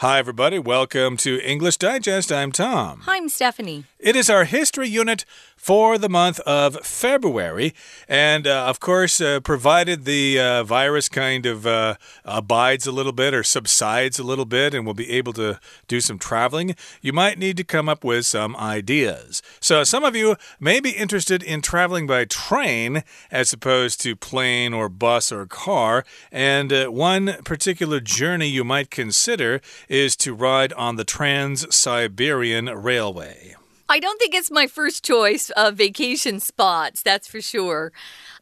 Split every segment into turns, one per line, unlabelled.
Hi, everybody. Welcome to English Digest. I'm Tom.
Hi, I'm Stephanie.
It is our history unit for the month of February. And uh, of course, uh, provided the uh, virus kind of uh, abides a little bit or subsides a little bit and we'll be able to do some traveling, you might need to come up with some ideas. So, some of you may be interested in traveling by train as opposed to plane or bus or car. And uh, one particular journey you might consider is to ride on the Trans Siberian Railway.
I don't think it's my first choice of vacation spots, that's for sure.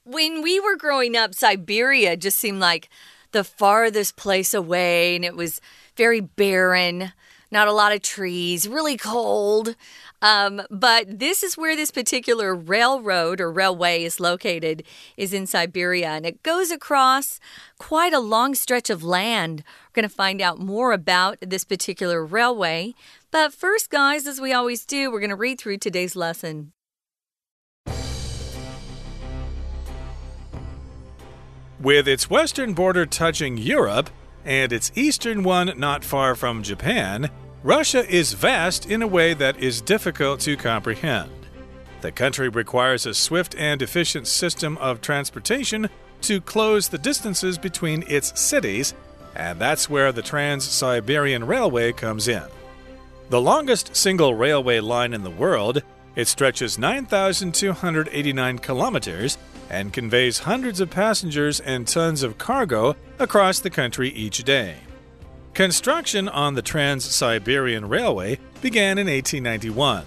When we were growing up, Siberia just seemed like the farthest place away, and it was very barren, not a lot of trees, really cold. Um, but this is where this particular railroad or railway is located, is in Siberia, and it goes across quite a long stretch of land. We're going to find out more about this particular railway. But first, guys, as we always do, we're going to read through today's lesson.
With its western border touching Europe and its eastern one not far from Japan, Russia is vast in a way that is difficult to comprehend. The country requires a swift and efficient system of transportation to close the distances between its cities, and that's where the Trans Siberian Railway comes in. The longest single railway line in the world, it stretches 9,289 kilometers and conveys hundreds of passengers and tons of cargo across the country each day. Construction on the Trans Siberian Railway began in 1891,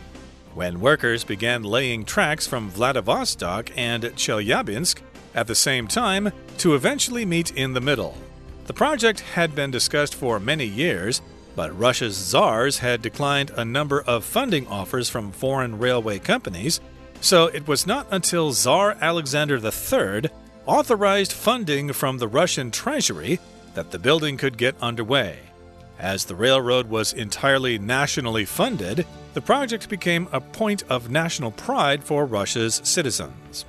when workers began laying tracks from Vladivostok and Chelyabinsk at the same time to eventually meet in the middle. The project had been discussed for many years but Russia's czars had declined a number of funding offers from foreign railway companies, so it was not until Tsar Alexander III authorized funding from the Russian treasury that the building could get underway. As the railroad was entirely nationally funded, the project became a point of national pride for Russia's citizens.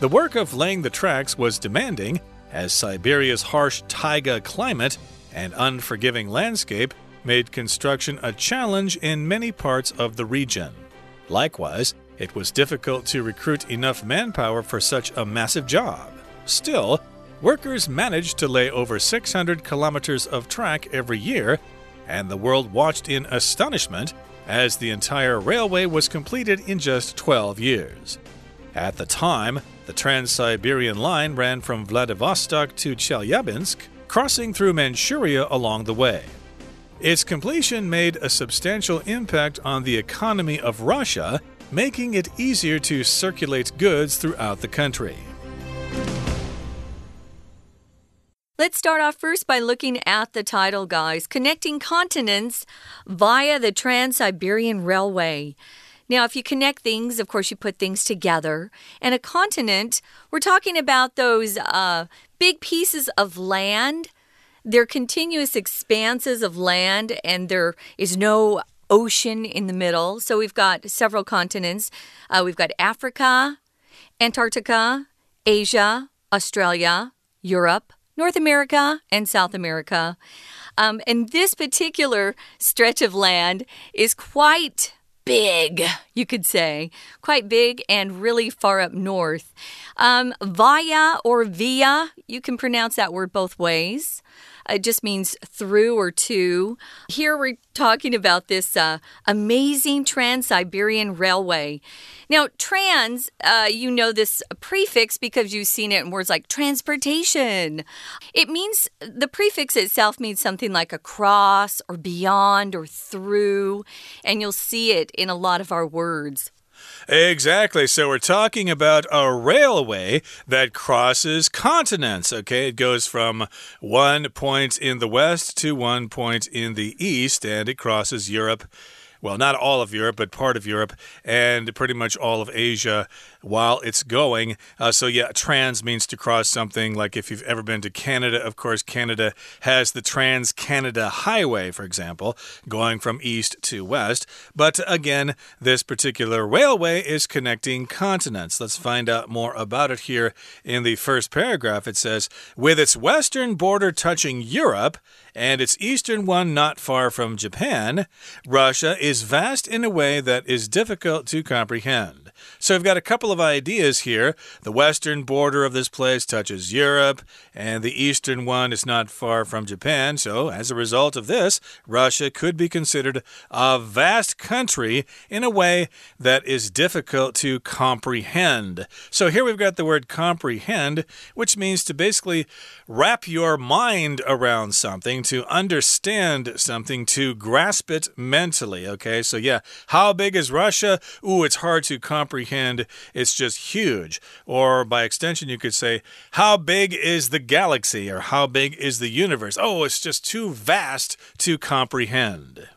The work of laying the tracks was demanding, as Siberia's harsh taiga climate and unforgiving landscape made construction a challenge in many parts of the region. Likewise, it was difficult to recruit enough manpower for such a massive job. Still, workers managed to lay over 600 kilometers of track every year, and the world watched in astonishment as the entire railway was completed in just 12 years. At the time, the Trans Siberian line ran from Vladivostok to Chelyabinsk, crossing through Manchuria along the way. Its completion made a substantial impact on the economy of Russia, making it easier to circulate goods throughout the country.
Let's start off first by looking at the title, guys Connecting Continents via the Trans Siberian Railway. Now, if you connect things, of course, you put things together. And a continent, we're talking about those uh, big pieces of land they're continuous expanses of land, and there is no ocean in the middle. So we've got several continents. Uh, we've got Africa, Antarctica, Asia, Australia, Europe, North America, and South America. Um, and this particular stretch of land is quite big, you could say, quite big and really far up north. Um, via or via, you can pronounce that word both ways. It just means through or to. Here we're talking about this uh, amazing Trans Siberian Railway. Now, trans, uh, you know this prefix because you've seen it in words like transportation. It means the prefix itself means something like across or beyond or through, and you'll see it in a lot of our words.
Exactly. So we're talking about a railway that crosses continents. Okay. It goes from one point in the west to one point in the east, and it crosses Europe well, not all of Europe, but part of Europe and pretty much all of Asia while it's going. Uh, so, yeah, trans means to cross something. Like if you've ever been to Canada, of course, Canada has the Trans Canada Highway, for example, going from east to west. But again, this particular railway is connecting continents. Let's find out more about it here in the first paragraph. It says, with its western border touching Europe and its eastern one not far from Japan, Russia is vast in a way that is difficult to comprehend. So we've got a couple of ideas here. The western border of this place touches Europe, and the eastern one is not far from Japan. So, as a result of this, Russia could be considered a vast country in a way that is difficult to comprehend. So, here we've got the word comprehend, which means to basically wrap your mind around something, to understand something, to grasp it mentally. Okay, so yeah, how big is Russia? Ooh, it's hard to comprehend. And it's just huge. Or by extension, you could say, how big is the galaxy? Or how big is the universe? Oh, it's just too vast to comprehend.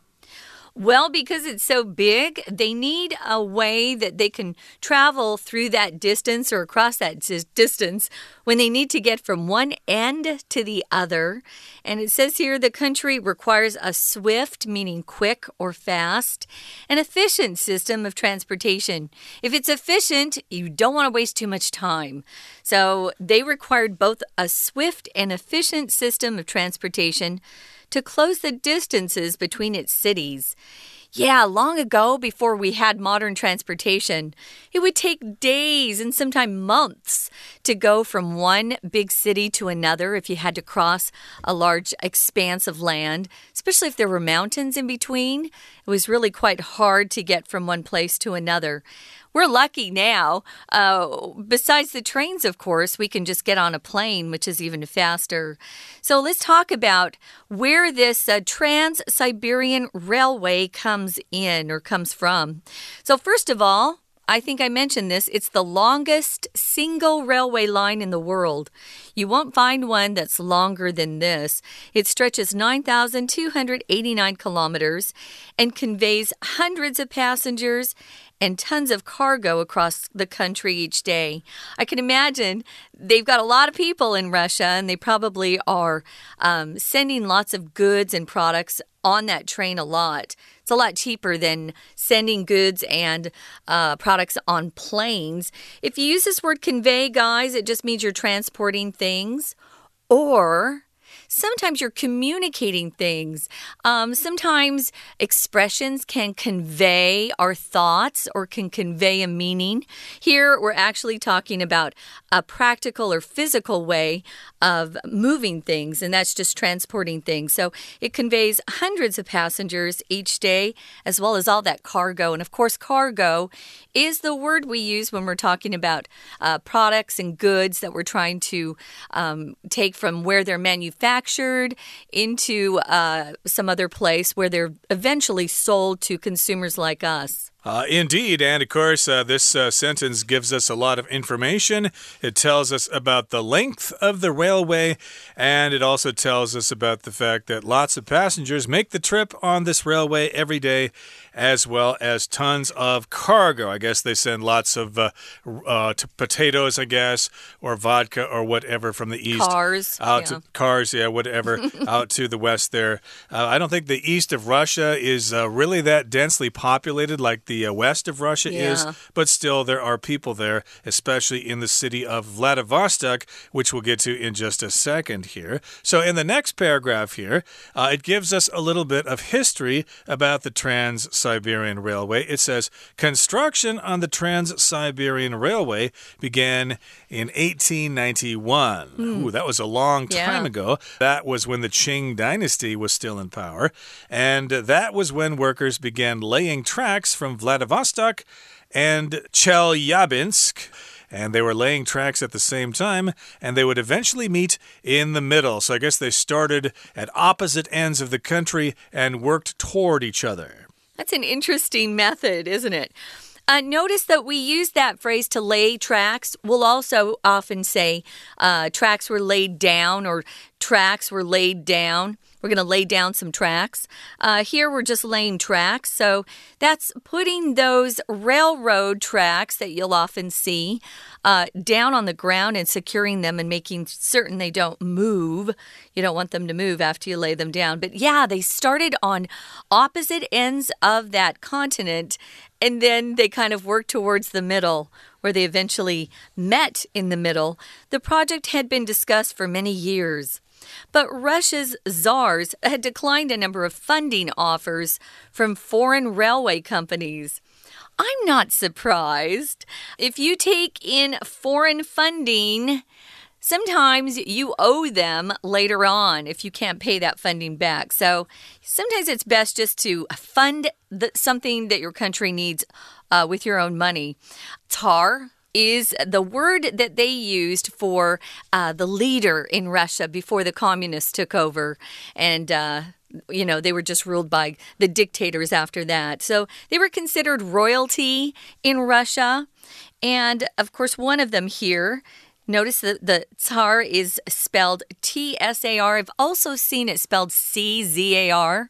Well, because it's so big, they need a way that they can travel through that distance or across that distance when they need to get from one end to the other. And it says here the country requires a swift, meaning quick or fast, an efficient system of transportation. If it's efficient, you don't want to waste too much time. So they required both a swift and efficient system of transportation to close the distances between its cities. Yeah, long ago, before we had modern transportation, it would take days and sometimes months to go from one big city to another if you had to cross a large expanse of land, especially if there were mountains in between. Was really quite hard to get from one place to another. We're lucky now. Uh, besides the trains, of course, we can just get on a plane, which is even faster. So let's talk about where this uh, Trans Siberian Railway comes in or comes from. So, first of all, I think I mentioned this. It's the longest single railway line in the world. You won't find one that's longer than this. It stretches 9,289 kilometers and conveys hundreds of passengers and tons of cargo across the country each day. I can imagine they've got a lot of people in Russia, and they probably are um, sending lots of goods and products on that train a lot. It's a lot cheaper than sending goods and uh, products on planes. If you use this word convey, guys, it just means you're transporting things. Or sometimes you're communicating things. Um, sometimes expressions can convey our thoughts or can convey a meaning. Here, we're actually talking about a practical or physical way of moving things, and that's just transporting things. So it conveys hundreds of passengers each day, as well as all that cargo. And of course, cargo is the word we use when we're talking about uh, products and goods that we're trying to um, take from where they're manufactured manufactured into uh, some other place where they're eventually sold to consumers like us.
Uh, indeed, and of course, uh, this uh, sentence gives us a lot of information. It tells us about the length of the railway, and it also tells us about the fact that lots of passengers make the trip on this railway every day, as well as tons of cargo. I guess they send lots of uh, uh, potatoes, I guess, or vodka or whatever from the east.
Cars.
Out
yeah.
to cars, yeah, whatever, out to the west there. Uh, I don't think the east of Russia is really that densely populated like the uh, west of Russia yeah. is, but still there are people there, especially in the city of Vladivostok, which we'll get to in just a second here. So, in the next paragraph here, uh, it gives us a little bit of history about the Trans Siberian Railway. It says construction on the Trans Siberian Railway began in 1891. Mm. Ooh, that was a long time yeah. ago. That was when the Qing dynasty was still in power, and that was when workers began laying tracks from Vladivostok and Chelyabinsk and they were laying tracks at the same time, and they would eventually meet in the middle. So I guess they started at opposite ends of the country and worked toward each other.
That's an interesting method, isn't it? Uh, notice that we use that phrase to lay tracks. We'll also often say uh, tracks were laid down or tracks were laid down. We're going to lay down some tracks. Uh, here we're just laying tracks. So that's putting those railroad tracks that you'll often see uh, down on the ground and securing them and making certain they don't move. You don't want them to move after you lay them down. But yeah, they started on opposite ends of that continent and then they kind of worked towards the middle where they eventually met in the middle. The project had been discussed for many years. But Russia's czars had declined a number of funding offers from foreign railway companies. I'm not surprised. If you take in foreign funding, sometimes you owe them later on if you can't pay that funding back. So sometimes it's best just to fund the, something that your country needs uh, with your own money. Tsar is the word that they used for uh, the leader in Russia before the communists took over. And, uh, you know, they were just ruled by the dictators after that. So they were considered royalty in Russia. And of course, one of them here. Notice that the Tsar is spelled T S A R. I've also seen it spelled C Z A R.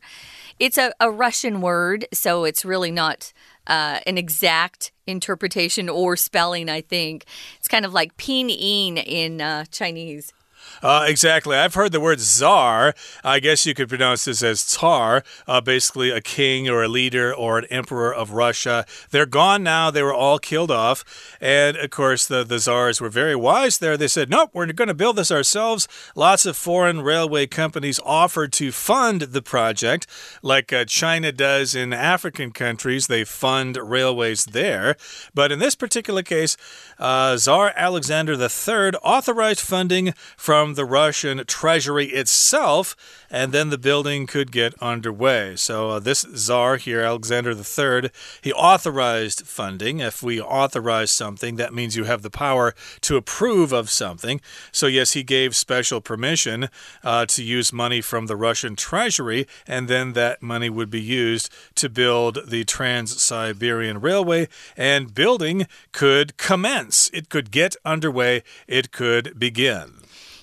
It's a, a Russian word, so it's really not uh, an exact interpretation or spelling, I think. It's kind of like pinyin in uh, Chinese.
Uh, exactly. I've heard the word czar. I guess you could pronounce this as tsar, uh, basically a king or a leader or an emperor of Russia. They're gone now. They were all killed off. And of course, the, the czars were very wise there. They said, nope, we're going to build this ourselves. Lots of foreign railway companies offered to fund the project, like uh, China does in African countries. They fund railways there. But in this particular case, uh, Tsar Alexander III authorized funding from the Russian treasury itself, and then the building could get underway. So, uh, this czar here, Alexander III, he authorized funding. If we authorize something, that means you have the power to approve of something. So, yes, he gave special permission uh, to use money from the Russian treasury, and then that money would be used to build the Trans Siberian Railway, and building could commence. It could get underway, it could begin.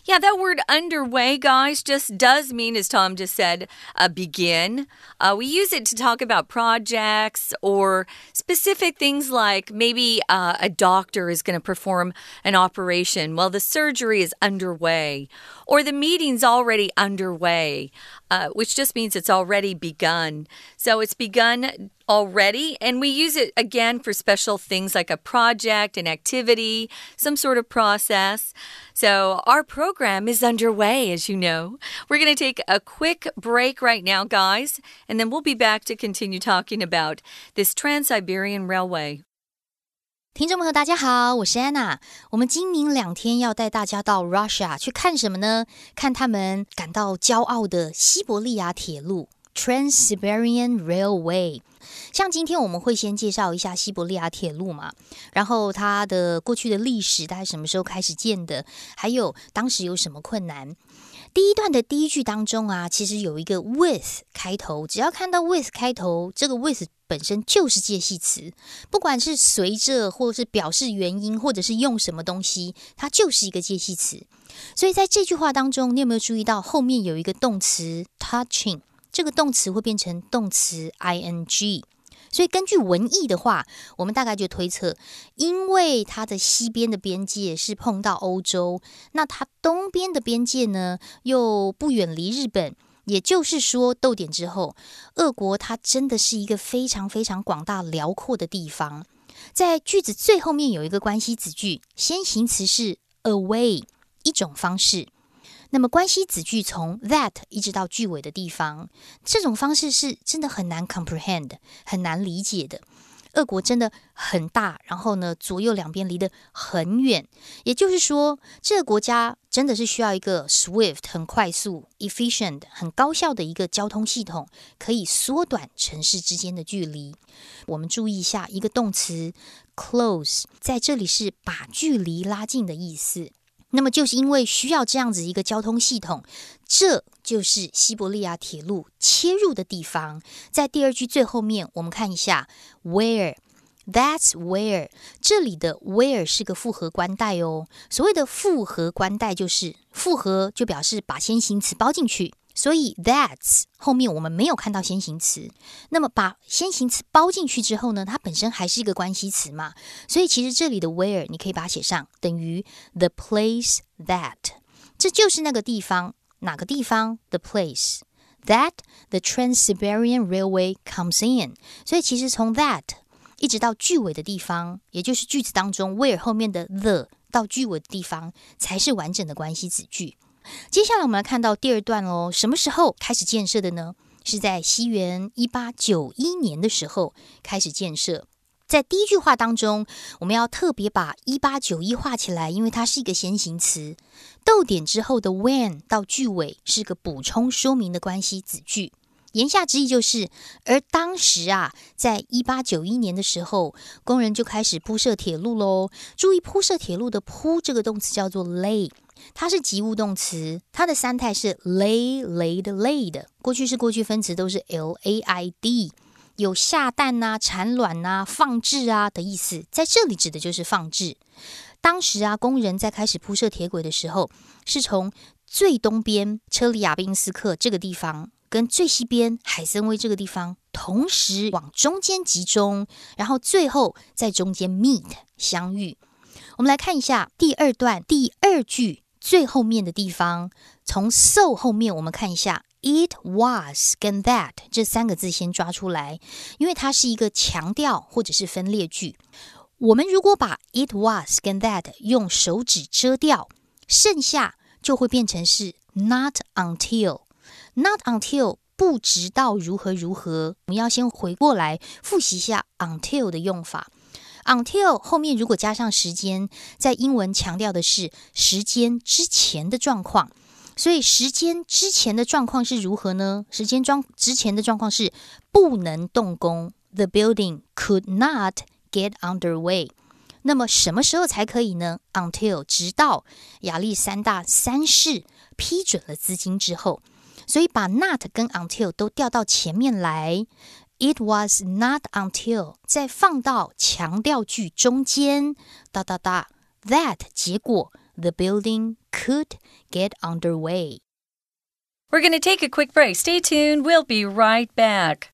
Yeah, that word underway, guys, just does mean, as Tom just said, uh, begin. Uh, we use it to talk about projects or specific things like maybe uh, a doctor is going to perform an operation. Well, the surgery is underway, or the meeting's already underway, uh, which just means it's already begun. So it's begun already, and we use it again for special things like a project, an activity, some sort of process. So, our program is underway, as you know. We're going to take a quick break right now, guys, and then we'll be back to continue talking about this Trans Siberian Railway.
听众朋友，大家好，我是安娜。我们今明两天要带大家到 Russia 去看什么呢？看他们感到骄傲的西伯利亚铁路 Trans-Siberian Railway。像今天我们会先介绍一下西伯利亚铁路嘛，然后它的过去的历史，大概什么时候开始建的，还有当时有什么困难。第一段的第一句当中啊，其实有一个 with 开头，只要看到 with 开头，这个 with 本身就是介系词，不管是随着，或是表示原因，或者是用什么东西，它就是一个介系词。所以在这句话当中，你有没有注意到后面有一个动词 touching？这个动词会变成动词 ing，所以根据文意的话，我们大概就推测，因为它的西边的边界是碰到欧洲，那它东边的边界呢又不远离日本，也就是说，逗点之后，俄国它真的是一个非常非常广大辽阔的地方。在句子最后面有一个关系子句，先行词是 away，一种方式。那么关系子句从 that 一直到句尾的地方，这种方式是真的很难 comprehend，很难理解的。俄国真的很大，然后呢，左右两边离得很远，也就是说，这个国家真的是需要一个 swift 很快速、efficient 很高效的一个交通系统，可以缩短城市之间的距离。我们注意一下一个动词 close，在这里是把距离拉近的意思。那么就是因为需要这样子一个交通系统，这就是西伯利亚铁路切入的地方。在第二句最后面，我们看一下 where。That's where 这里的 where 是个复合关带哦。所谓的复合关带就是复合，就表示把先行词包进去。所以 that's 后面我们没有看到先行词。那么把先行词包进去之后呢，它本身还是一个关系词嘛。所以其实这里的 where 你可以把它写上等于 the place that，这就是那个地方，哪个地方？the place that the Trans-Siberian Railway comes in。所以其实从 that 一直到句尾的地方，也就是句子当中 where 后面的 the 到句尾的地方，才是完整的关系子句。接下来我们来看到第二段喽，什么时候开始建设的呢？是在西元一八九一年的时候开始建设。在第一句话当中，我们要特别把一八九一画起来，因为它是一个先行词。逗点之后的 when 到句尾是个补充说明的关系子句。言下之意就是，而当时啊，在一八九一年的时候，工人就开始铺设铁路喽。注意铺设铁路的铺这个动词叫做 lay。它是及物动词，它的三态是 lay、laid、laid。过去式、过去分词都是 l a i d，有下蛋呐、产卵呐、放置啊的意思。在这里指的就是放置。当时啊，工人在开始铺设铁轨的时候，是从最东边车里亚宾斯克这个地方，跟最西边海森威这个地方同时往中间集中，然后最后在中间 meet 相遇。我们来看一下第二段第二句。最后面的地方，从 so 后面我们看一下，it was 跟 that 这三个字先抓出来，因为它是一个强调或者是分裂句。我们如果把 it was 跟 that 用手指遮掉，剩下就会变成是 not until，not until 不直到如何如何。我们要先回过来复习一下 until 的用法。Until 后面如果加上时间，在英文强调的是时间之前的状况，所以时间之前的状况是如何呢？时间状之前的状况是不能动工，The building could not get underway。那么什么时候才可以呢？Until 直到亚历山大三世批准了资金之后，所以把 not 跟 until 都调到前面来。It was not until 再放到强调句中间，哒哒哒，that 结果 the building could get underway.
We're going to take a quick break. Stay tuned. We'll be right back.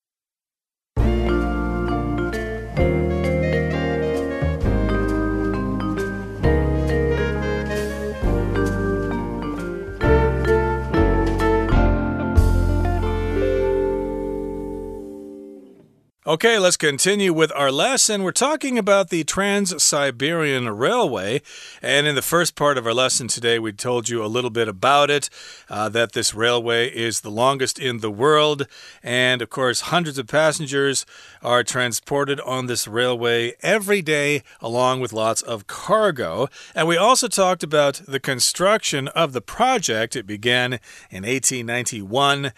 Okay, let's continue with our lesson. We're talking about the Trans Siberian Railway. And in the first part of our lesson today, we told you a little bit about it uh, that this railway is the longest in the world. And of course, hundreds of passengers are transported on this railway every day, along with lots of cargo. And we also talked about the construction of the project. It began in 1891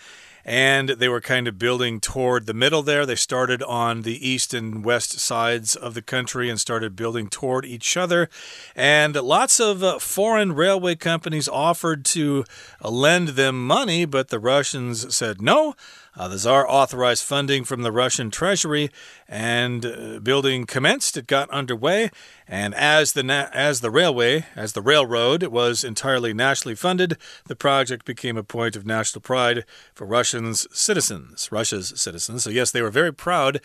and they were kind of building toward the middle there. They started on the east and west sides of the country and started building toward each other. And lots of uh, foreign railway companies offered to uh, lend them money, but the Russians said no. Uh, the Tsar authorized funding from the Russian treasury, and uh, building commenced. It got underway, and as the as the railway, as the railroad was entirely nationally funded, the project became a point of national pride for Russians citizens, Russia's citizens. So yes, they were very proud.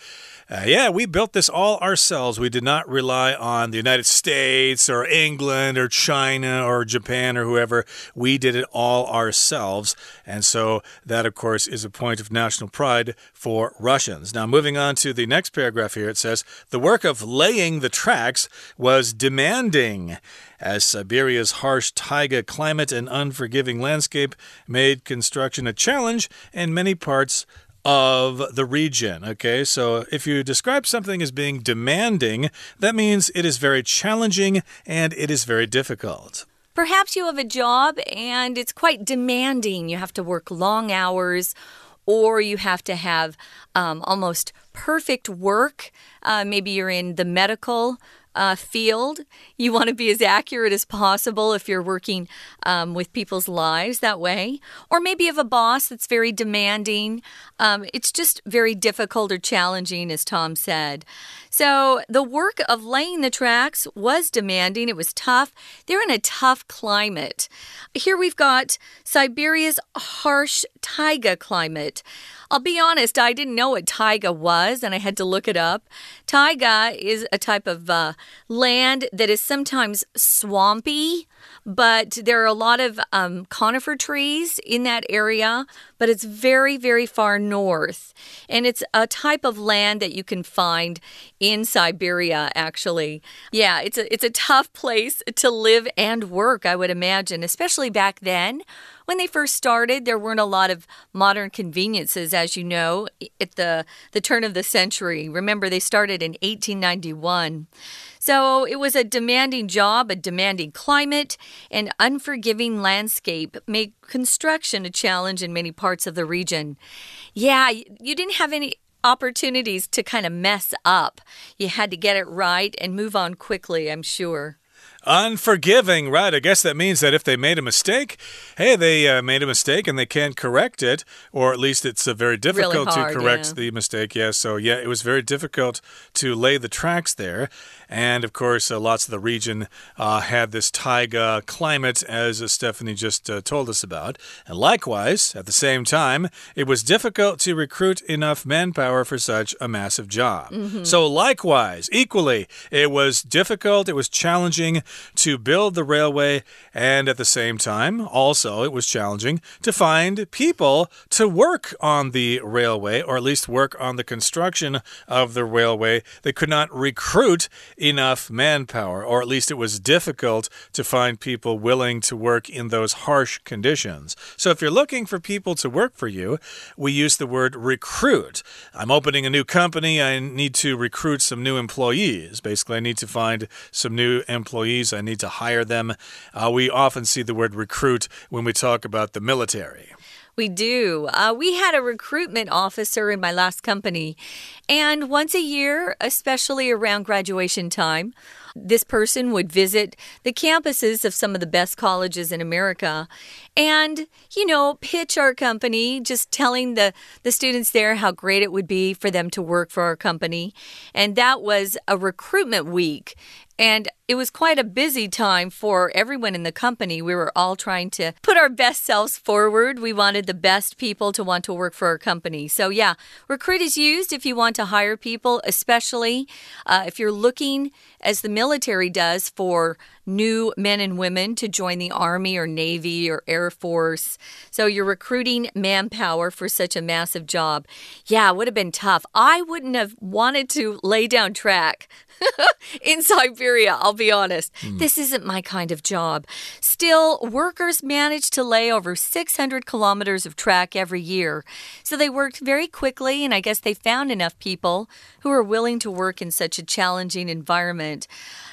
Uh, yeah, we built this all ourselves. We did not rely on the United States or England or China or Japan or whoever. We did it all ourselves, and so that, of course, is a point of national pride for Russians. Now, moving on to the next paragraph here, it says the work of laying the tracks was demanding as Siberia's harsh taiga climate and unforgiving landscape made construction a challenge in many parts of the region. Okay, so if you describe something as being demanding, that means it is very challenging and it is very difficult.
Perhaps you have a job and it's quite demanding. You have to work long hours or you have to have um, almost perfect work. Uh, maybe you're in the medical uh, field. You want to be as accurate as possible if you're working um, with people's lives that way. Or maybe you have a boss that's very demanding. Um, it's just very difficult or challenging, as Tom said. So the work of laying the tracks was demanding, it was tough. They're in a tough climate. Here we've got Siberia's harsh taiga climate. I'll be honest, I didn't know what taiga was, and I had to look it up. Taiga is a type of uh, land that is sometimes swampy, but there are a lot of um, conifer trees in that area, but it's very, very far north. And it's a type of land that you can find in Siberia, actually. Yeah, it's a, it's a tough place to live and work, I would imagine, especially back then when they first started, there weren't a lot of modern conveniences, as you know, at the, the turn of the century. Remember, they started in 1891. So it was a demanding job, a demanding climate, and unforgiving landscape made construction a challenge in many parts of the region. Yeah, you didn't have any opportunities to kind of mess up. You had to get it right and move on quickly, I'm sure.
Unforgiving, right? I guess that means that if they made a mistake, hey, they uh, made a mistake and they can't correct it, or at least it's uh, very difficult
really hard,
to correct
yeah.
the mistake. Yeah, so yeah, it was very difficult to lay the tracks there. And of course, uh, lots of the region uh, had this taiga climate, as uh, Stephanie just uh, told us about. And likewise, at the same time, it was difficult to recruit enough manpower for such a massive job.
Mm -hmm.
So, likewise, equally, it was difficult, it was challenging to build the railway, and at the same time, also, it was challenging to find people to work on the railway, or at least work on the construction of the railway. They could not recruit enough manpower, or at least it was difficult to find people willing to work in those harsh conditions. So if you're looking for people to work for you, we use the word recruit. I'm opening a new company, I need to recruit some new employees. Basically, I need to find some new employees, I need to hire them. Uh, we often see the word recruit when we talk about the military.
We do. Uh, we had a recruitment officer in my last company, and once a year, especially around graduation time, this person would visit the campuses of some of the best colleges in America and, you know, pitch our company, just telling the, the students there how great it would be for them to work for our company. And that was a recruitment week. And it was quite a busy time for everyone in the company. We were all trying to put our best selves forward. We wanted the best people to want to work for our company. So, yeah, Recruit is used if you want to hire people, especially uh, if you're looking, as the military does, for new men and women to join the Army or Navy or Air Force. So you're recruiting manpower for such a massive job. Yeah, it would have been tough. I wouldn't have wanted to lay down track in Siberia, I'll be honest. Mm. This isn't my kind of job. Still, workers managed to lay over 600 kilometers of track every year. So they worked very quickly, and I guess they found enough people who were willing to work in such a challenging environment.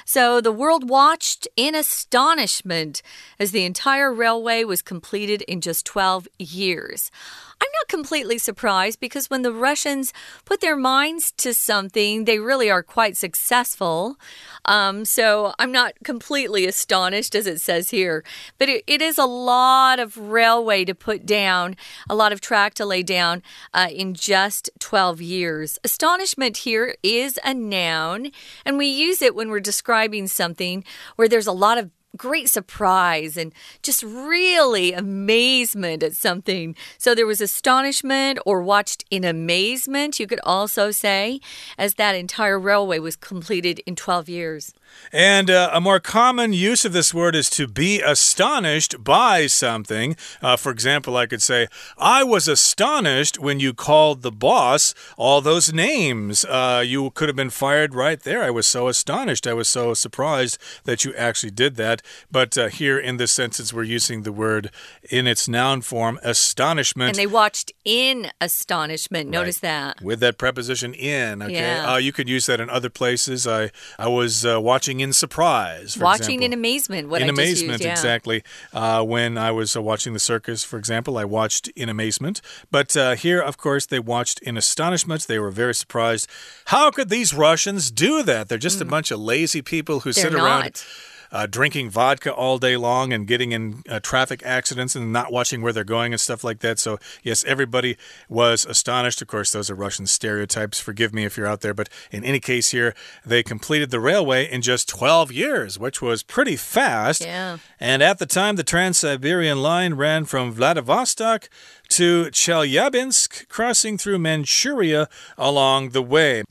So the world watched in astonishment as the entire railway was completed in just 12 years. I'm not completely surprised because when the Russians put their minds to something, they really are quite successful. Um, so I'm not completely astonished, as it says here. But it, it is a lot of railway to put down, a lot of track to lay down uh, in just 12 years. Astonishment here is a noun, and we use it when we're describing something where there's a lot of great surprise and just really amazement at something. So there was astonishment or watched in amazement, you could also say, as that entire railway was completed in 12 years.
And uh, a more common use of this word is to be astonished by something. Uh, for example, I could say, I was astonished when you called the boss all those names. Uh, you could have been fired right there. I was so astonished. I was so surprised that you actually did that. But uh, here in this sentence, we're using the word in its noun form, astonishment.
And they watched in astonishment. Notice
right.
that.
With that preposition in. Okay.
Yeah.
Uh, you could use that in other places. I, I was uh, watching watching in surprise.
watching
example.
in amazement. What
in
I
amazement,
used, yeah.
exactly. Uh, when I was uh, watching the circus, for example, I watched in amazement. But uh, here, of course, they watched in astonishment. They were very surprised. How could these Russians do that? They're just mm. a bunch of lazy people who
They're
sit
not.
Uh, drinking vodka all day long and getting in uh, traffic accidents and not watching where they're going and stuff like that. So, yes, everybody was astonished. Of course, those are Russian stereotypes. Forgive me if you're out there. But in any case, here, they completed the railway in just 12 years, which was pretty fast.
Yeah.
And at the time, the Trans Siberian line ran from Vladivostok to Chelyabinsk, crossing through Manchuria along the way.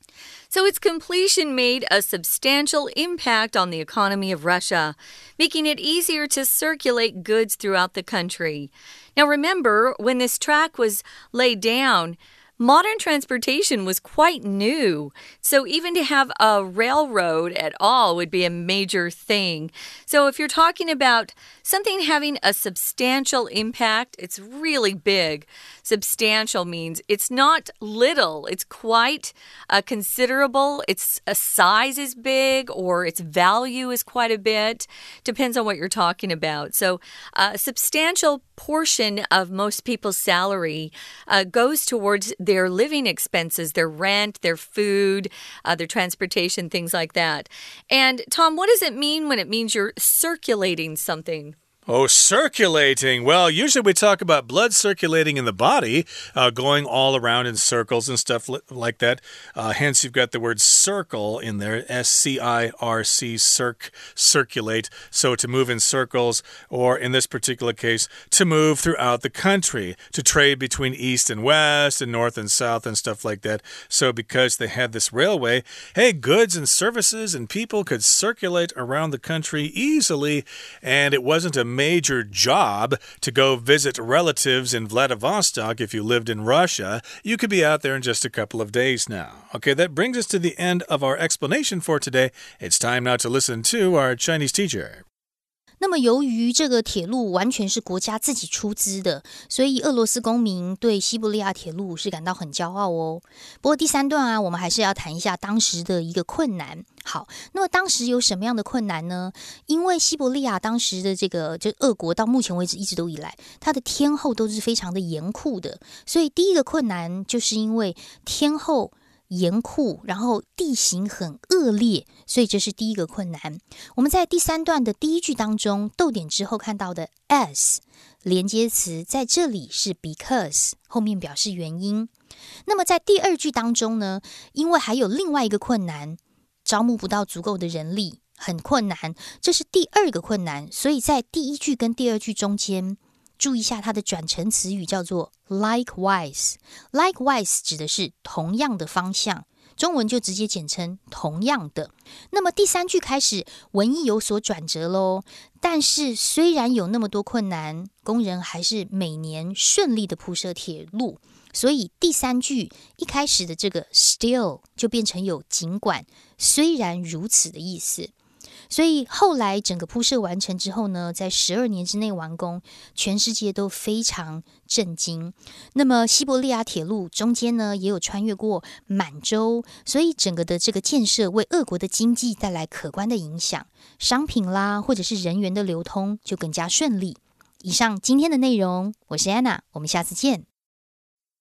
So its completion made a substantial impact on the economy of Russia, making it easier to circulate goods throughout the country. Now remember, when this track was laid down, modern transportation was quite new. So even to have a railroad at all would be a major thing. So if you're talking about something having a substantial impact, it's really big. Substantial means it's not little, it's quite uh, considerable. Its a size is big or its value is quite a bit. Depends on what you're talking about. So a substantial portion of most people's salary uh, goes towards their living expenses, their rent, their food, uh, their transportation, things like that. And Tom, what does it mean when it means you're circulating something?
Oh, circulating. Well, usually we talk about blood circulating in the body, uh, going all around in circles and stuff like that. Uh, hence, you've got the word circle in there S C I R C, circ, circulate. So to move in circles, or in this particular case, to move throughout the country, to trade between east and west and north and south and stuff like that. So because they had this railway, hey, goods and services and people could circulate around the country easily, and it wasn't a major job to go visit relatives in Vladivostok if you lived in Russia, you could be out there in just a couple of days now. Okay, that brings us to the end of our explanation for today. It's time now to listen to our Chinese teacher.
那么，由于这个铁路完全是国家自己出资的，所以俄罗斯公民对西伯利亚铁路是感到很骄傲哦。不过第三段啊，我们还是要谈一下当时的一个困难。好，那么当时有什么样的困难呢？因为西伯利亚当时的这个就俄国到目前为止一直都以来，它的天候都是非常的严酷的，所以第一个困难就是因为天候。严酷，然后地形很恶劣，所以这是第一个困难。我们在第三段的第一句当中，逗点之后看到的 as 连接词在这里是 because，后面表示原因。那么在第二句当中呢，因为还有另外一个困难，招募不到足够的人力，很困难，这是第二个困难。所以在第一句跟第二句中间。注意一下它的转成词语叫做 likewise。likewise 指的是同样的方向，中文就直接简称同样的。那么第三句开始，文意有所转折喽。但是虽然有那么多困难，工人还是每年顺利的铺设铁路。所以第三句一开始的这个 still 就变成有尽管、虽然如此的意思。所以后来整个铺设完成之后呢，在十二年之内完工，全世界都非常震惊。那么西伯利亚铁路中间呢，也有穿越过满洲，所以整个的这个建设为俄国的经济带来可观的影响，商品啦或者是人员的流通就更加顺利。以上今天的内容，我是安娜，我们下次见。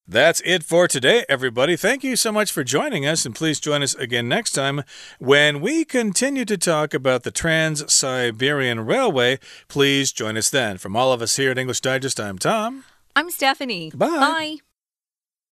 That's it for today, everybody. Thank you so much for joining us, and please join us again next time when we continue to talk about the Trans Siberian Railway. Please join us then. From all of us here at English Digest, I'm Tom.
I'm Stephanie.
Bye.
Bye.